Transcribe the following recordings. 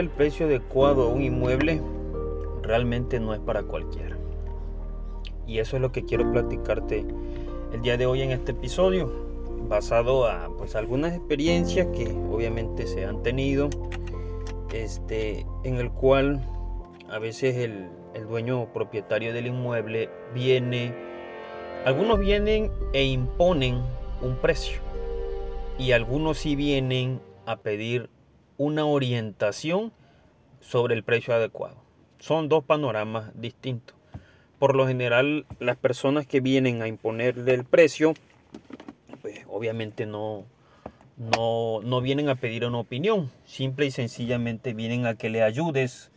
el precio adecuado a un inmueble realmente no es para cualquiera. Y eso es lo que quiero platicarte el día de hoy en este episodio, basado a pues algunas experiencias que obviamente se han tenido, este, en el cual a veces el, el dueño propietario del inmueble viene, algunos vienen e imponen un precio y algunos sí vienen a pedir una orientación sobre el precio adecuado. Son dos panoramas distintos. Por lo general, las personas que vienen a imponer el precio, pues obviamente no, no, no vienen a pedir una opinión, simple y sencillamente vienen a que le ayudes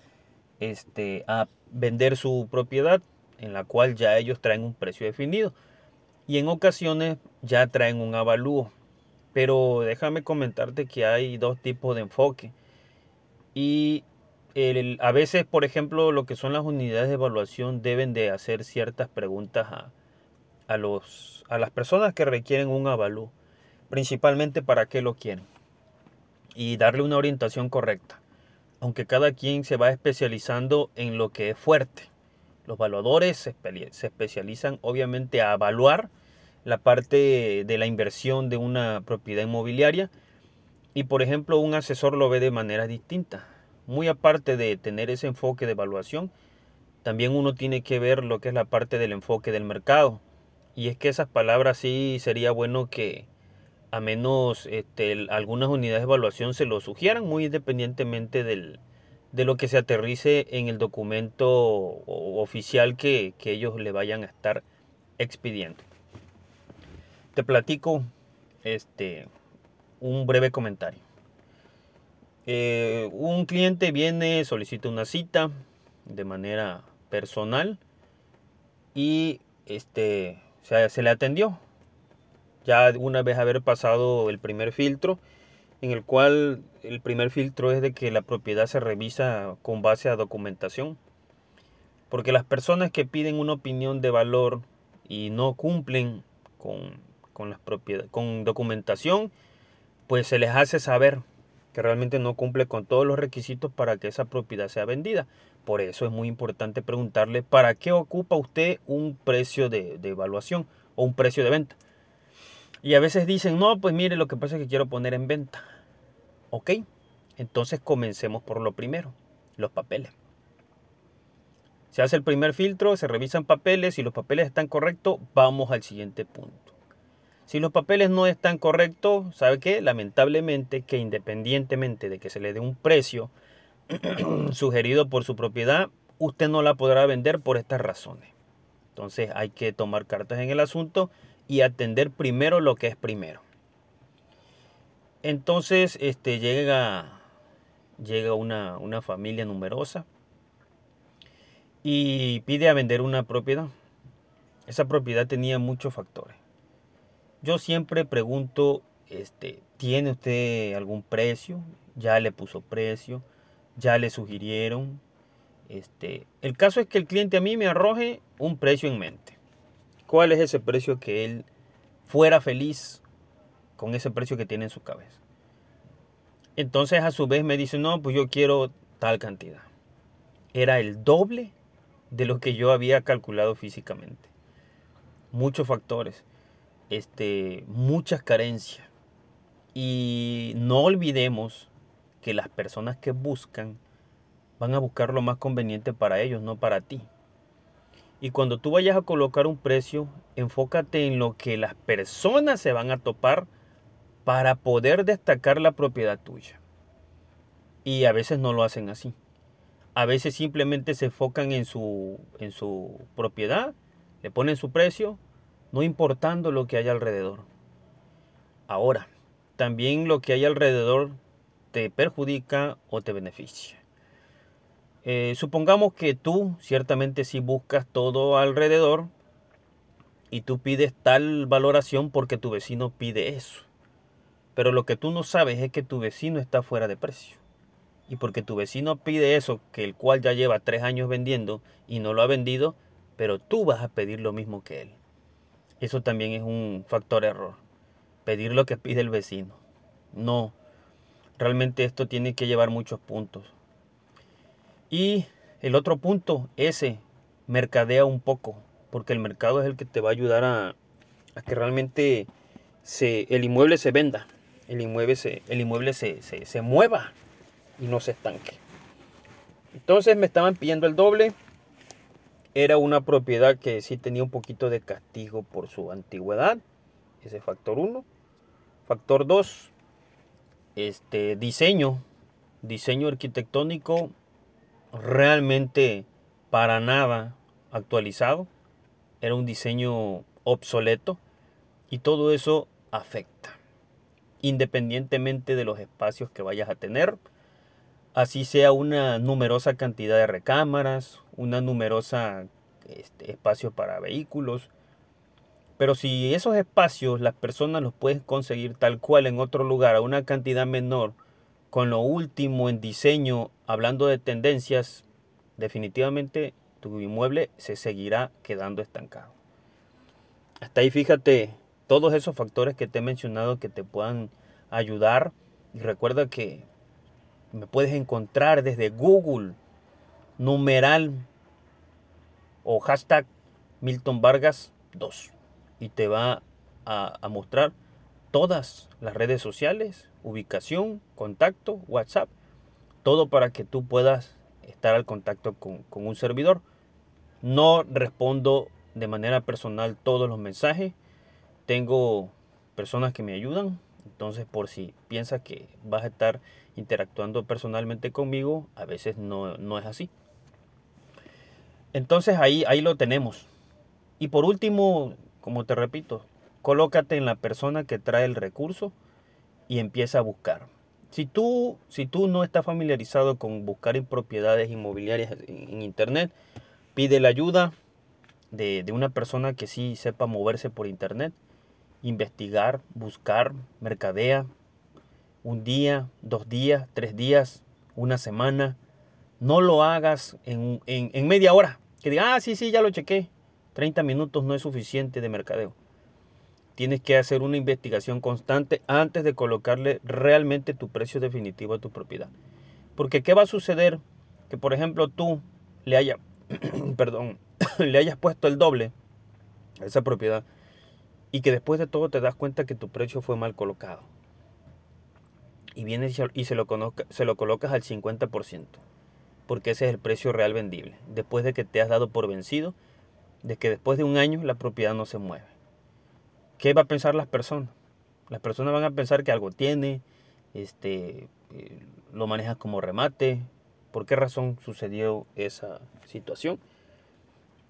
este, a vender su propiedad, en la cual ya ellos traen un precio definido. Y en ocasiones ya traen un avalúo. Pero déjame comentarte que hay dos tipos de enfoque. Y a veces, por ejemplo, lo que son las unidades de evaluación deben de hacer ciertas preguntas a, a, los, a las personas que requieren un avalúo. Principalmente para qué lo quieren. Y darle una orientación correcta. Aunque cada quien se va especializando en lo que es fuerte. Los evaluadores se especializan obviamente a evaluar la parte de la inversión de una propiedad inmobiliaria y por ejemplo un asesor lo ve de manera distinta. Muy aparte de tener ese enfoque de evaluación, también uno tiene que ver lo que es la parte del enfoque del mercado. Y es que esas palabras sí sería bueno que a menos este, algunas unidades de evaluación se lo sugieran, muy independientemente del, de lo que se aterrice en el documento oficial que, que ellos le vayan a estar expidiendo te platico este, un breve comentario. Eh, un cliente viene, solicita una cita de manera personal y este, se, se le atendió. Ya una vez haber pasado el primer filtro, en el cual el primer filtro es de que la propiedad se revisa con base a documentación. Porque las personas que piden una opinión de valor y no cumplen con con, las propiedades, con documentación, pues se les hace saber que realmente no cumple con todos los requisitos para que esa propiedad sea vendida. Por eso es muy importante preguntarle para qué ocupa usted un precio de, de evaluación o un precio de venta. Y a veces dicen, no, pues mire, lo que pasa es que quiero poner en venta. Ok, entonces comencemos por lo primero, los papeles. Se hace el primer filtro, se revisan papeles, y los papeles están correctos, vamos al siguiente punto. Si los papeles no están correctos, ¿sabe qué? Lamentablemente que independientemente de que se le dé un precio sugerido por su propiedad, usted no la podrá vender por estas razones. Entonces hay que tomar cartas en el asunto y atender primero lo que es primero. Entonces este, llega, llega una, una familia numerosa y pide a vender una propiedad. Esa propiedad tenía muchos factores yo siempre pregunto, este, ¿tiene usted algún precio? ¿Ya le puso precio? ¿Ya le sugirieron? Este, el caso es que el cliente a mí me arroje un precio en mente. ¿Cuál es ese precio que él fuera feliz con ese precio que tiene en su cabeza? Entonces a su vez me dice, no, pues yo quiero tal cantidad. Era el doble de lo que yo había calculado físicamente. Muchos factores este, muchas carencias. Y no olvidemos que las personas que buscan van a buscar lo más conveniente para ellos, no para ti. Y cuando tú vayas a colocar un precio, enfócate en lo que las personas se van a topar para poder destacar la propiedad tuya. Y a veces no lo hacen así. A veces simplemente se enfocan en su, en su propiedad, le ponen su precio no importando lo que hay alrededor. Ahora, también lo que hay alrededor te perjudica o te beneficia. Eh, supongamos que tú ciertamente si buscas todo alrededor y tú pides tal valoración porque tu vecino pide eso. Pero lo que tú no sabes es que tu vecino está fuera de precio. Y porque tu vecino pide eso, que el cual ya lleva tres años vendiendo y no lo ha vendido, pero tú vas a pedir lo mismo que él. Eso también es un factor error. Pedir lo que pide el vecino. No. Realmente esto tiene que llevar muchos puntos. Y el otro punto, ese, mercadea un poco, porque el mercado es el que te va a ayudar a, que realmente se, el inmueble se venda, el inmueble, se, el inmueble se, se mueva y no se estanque. Entonces me estaban pidiendo el doble. Era una propiedad que sí tenía un poquito de castigo por su antigüedad. Ese factor 1. Factor 2. Este diseño. Diseño arquitectónico realmente para nada actualizado. Era un diseño obsoleto. Y todo eso afecta. Independientemente de los espacios que vayas a tener así sea una numerosa cantidad de recámaras, una numerosa este, espacio para vehículos. Pero si esos espacios las personas los pueden conseguir tal cual en otro lugar a una cantidad menor, con lo último en diseño, hablando de tendencias, definitivamente tu inmueble se seguirá quedando estancado. Hasta ahí fíjate todos esos factores que te he mencionado que te puedan ayudar. Y recuerda que me puedes encontrar desde Google, numeral o hashtag Milton Vargas 2 y te va a, mostrar todas las redes sociales, ubicación, contacto, WhatsApp, todo para que tú puedas estar al contacto con, con un servidor. No respondo de manera personal todos los mensajes. Tengo personas que me ayudan, entonces, por si piensas que vas a estar interactuando personalmente conmigo, a veces no, es así. Entonces ahí, ahí lo tenemos. Y por último, como te repito, colócate en la persona que trae el recurso y empieza a buscar. Si tú, si tú no estás familiarizado con buscar propiedades inmobiliarias en, internet, pide la ayuda de, de una persona que sí sepa moverse por internet investigar, buscar, mercadea, un día, dos días, tres días, una semana. No lo hagas en, media hora. Que diga, ah, sí, sí, ya lo chequé. 30 minutos no es suficiente de mercadeo. Tienes que hacer una investigación constante antes de colocarle realmente tu precio definitivo a tu propiedad. Porque ¿qué va a suceder? Que por ejemplo tú le hayas, perdón, le hayas puesto el doble a esa propiedad y que después de todo te das cuenta que tu precio fue mal colocado. Y vienes y se lo, colocas al 50%, porque ese es el precio real vendible, después de que te has dado por vencido, de que después de un año la propiedad no se mueve. ¿Qué va a pensar las personas? Las personas van a pensar que algo tiene, este, eh, lo manejas como remate. ¿Por qué razón sucedió esa situación?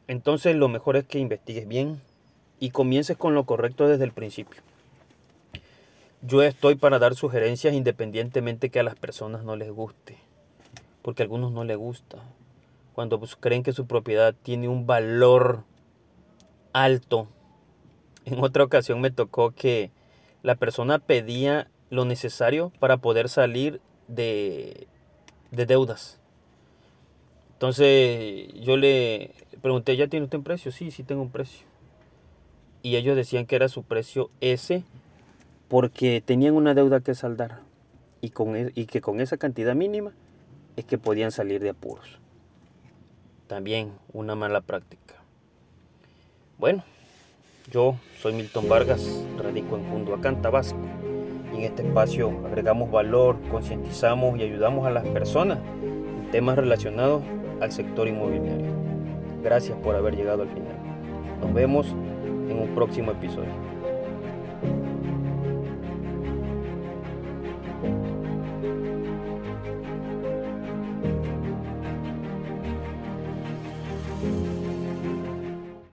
Entonces lo mejor es que investigues bien, y comiences con lo correcto desde el principio. Yo estoy para dar sugerencias independientemente que a las personas no les guste, porque a algunos no les gusta. Cuando creen que su propiedad tiene un valor alto. En otra ocasión me tocó que la persona pedía lo necesario para poder salir de, de deudas. Entonces yo le pregunté, ¿ya tiene usted un precio? Sí, sí tengo un precio y ellos decían que era su precio ese porque tenían una deuda que saldar y, con, e, y que con esa cantidad mínima es que podían salir de apuros. También una mala práctica. Bueno, yo soy Milton Vargas, radico en Cunduacán, Tabasco. Y en este espacio agregamos valor, concientizamos y ayudamos a las personas en temas relacionados al sector inmobiliario. Gracias por haber llegado al final. Nos vemos en un próximo episodio.